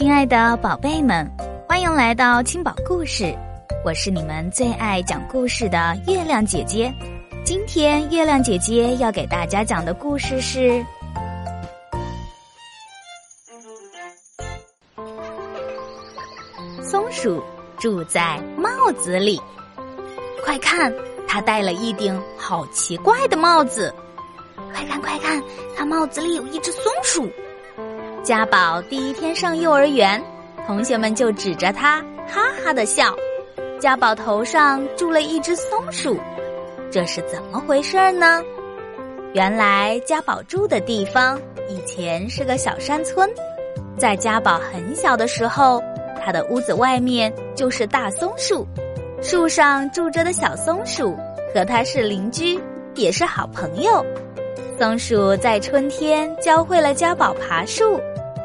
亲爱的宝贝们，欢迎来到青宝故事，我是你们最爱讲故事的月亮姐姐。今天月亮姐姐要给大家讲的故事是：松鼠住在帽子里。快看，它戴了一顶好奇怪的帽子！快看快看，它帽子里有一只松鼠。家宝第一天上幼儿园，同学们就指着他哈哈的笑。家宝头上住了一只松鼠，这是怎么回事呢？原来家宝住的地方以前是个小山村，在家宝很小的时候，他的屋子外面就是大松树，树上住着的小松鼠和他是邻居，也是好朋友。松鼠在春天教会了家宝爬树，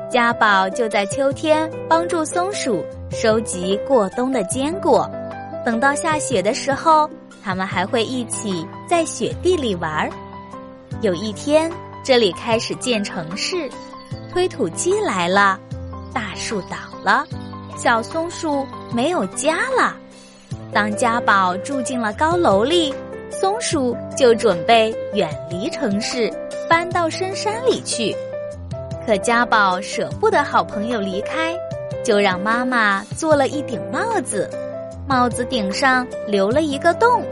家宝就在秋天帮助松鼠收集过冬的坚果。等到下雪的时候，他们还会一起在雪地里玩儿。有一天，这里开始建城市，推土机来了，大树倒了，小松鼠没有家了。当家宝住进了高楼里。松鼠就准备远离城市，搬到深山里去。可家宝舍不得好朋友离开，就让妈妈做了一顶帽子，帽子顶上留了一个洞，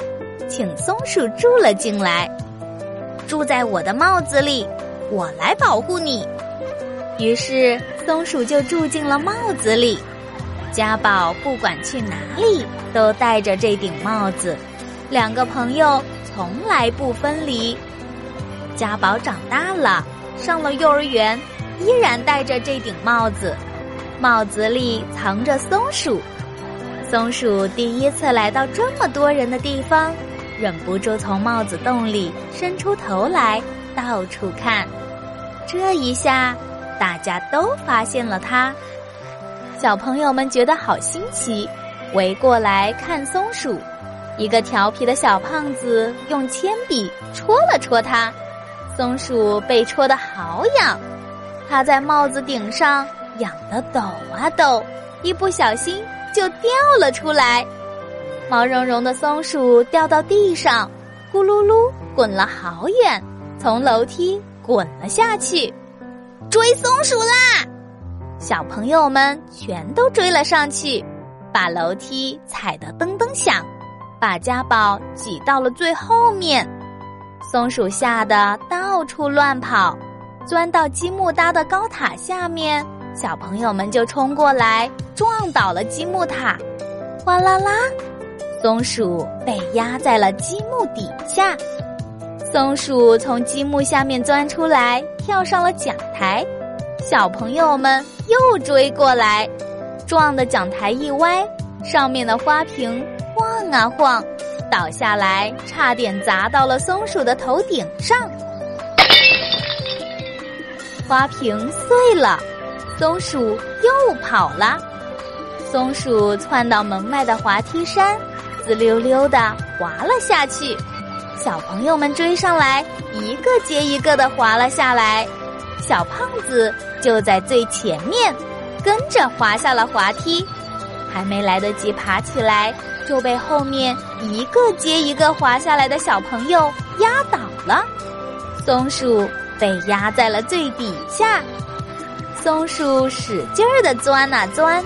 请松鼠住了进来。住在我的帽子里，我来保护你。于是松鼠就住进了帽子里。家宝不管去哪里，都戴着这顶帽子。两个朋友从来不分离。家宝长大了，上了幼儿园，依然戴着这顶帽子，帽子里藏着松鼠。松鼠第一次来到这么多人的地方，忍不住从帽子洞里伸出头来，到处看。这一下，大家都发现了它。小朋友们觉得好新奇，围过来看松鼠。一个调皮的小胖子用铅笔戳了戳它，松鼠被戳得好痒，它在帽子顶上痒得抖啊抖，一不小心就掉了出来，毛茸茸的松鼠掉到地上，咕噜噜滚了好远，从楼梯滚了下去，追松鼠啦！小朋友们全都追了上去，把楼梯踩得噔噔响。把家宝挤到了最后面，松鼠吓得到处乱跑，钻到积木搭的高塔下面。小朋友们就冲过来，撞倒了积木塔，哗啦啦，松鼠被压在了积木底下。松鼠从积木下面钻出来，跳上了讲台。小朋友们又追过来，撞的讲台一歪，上面的花瓶。晃啊晃，倒下来，差点砸到了松鼠的头顶上。花瓶碎了，松鼠又跑了。松鼠窜到门外的滑梯山，滋溜溜的滑了下去。小朋友们追上来，一个接一个的滑了下来。小胖子就在最前面，跟着滑下了滑梯，还没来得及爬起来。就被后面一个接一个滑下来的小朋友压倒了，松鼠被压在了最底下。松鼠使劲儿的钻啊钻，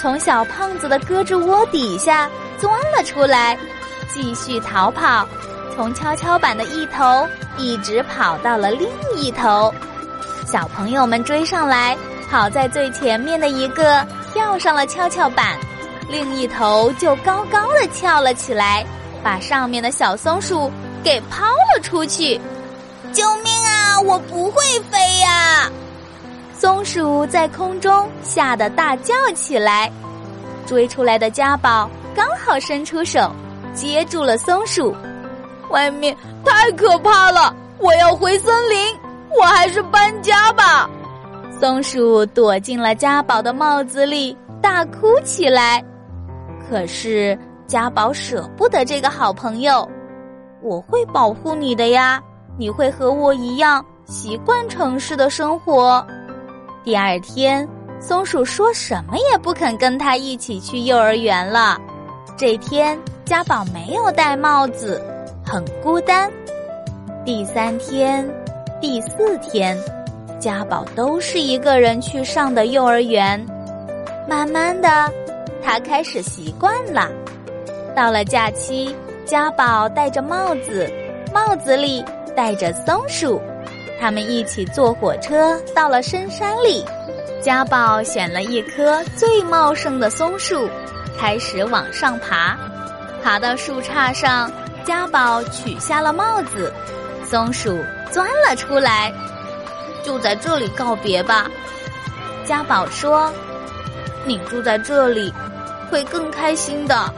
从小胖子的胳肢窝底下钻了出来，继续逃跑，从跷跷板的一头一直跑到了另一头。小朋友们追上来，跑在最前面的一个跳上了跷跷板。另一头就高高的翘了起来，把上面的小松鼠给抛了出去。救命！我不会飞呀！松鼠在空中吓得大叫起来。追出来的家宝刚好伸出手接住了松鼠。外面太可怕了，我要回森林，我还是搬家吧。松鼠躲进了家宝的帽子里，大哭起来。可是家宝舍不得这个好朋友，我会保护你的呀，你会和我一样习惯城市的生活。第二天，松鼠说什么也不肯跟他一起去幼儿园了。这天，家宝没有戴帽子，很孤单。第三天、第四天，家宝都是一个人去上的幼儿园。慢慢的，他开始习惯了。到了假期，家宝戴着帽子，帽子里戴着松鼠。他们一起坐火车到了深山里。家宝选了一棵最茂盛的松树，开始往上爬。爬到树杈上，家宝取下了帽子，松鼠钻了出来。就在这里告别吧，家宝说：“你住在这里，会更开心的。”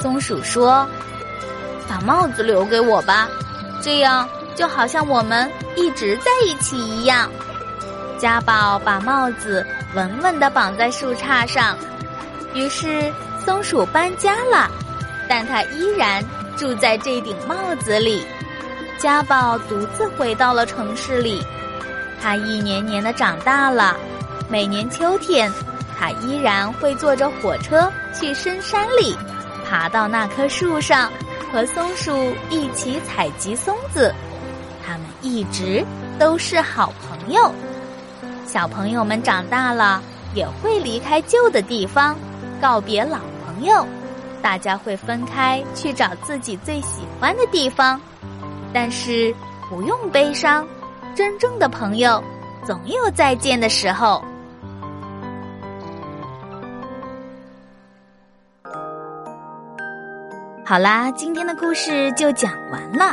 松鼠说：“把帽子留给我吧，这样就好像我们一直在一起一样。”家宝把帽子稳稳地绑在树杈上，于是松鼠搬家了，但它依然住在这顶帽子里。家宝独自回到了城市里，他一年年的长大了。每年秋天，他依然会坐着火车去深山里，爬到那棵树上，和松鼠一起采集松子。他们一直都是好朋友。小朋友们长大了，也会离开旧的地方，告别老朋友。大家会分开去找自己最喜欢的地方，但是不用悲伤，真正的朋友总有再见的时候。好啦，今天的故事就讲完了。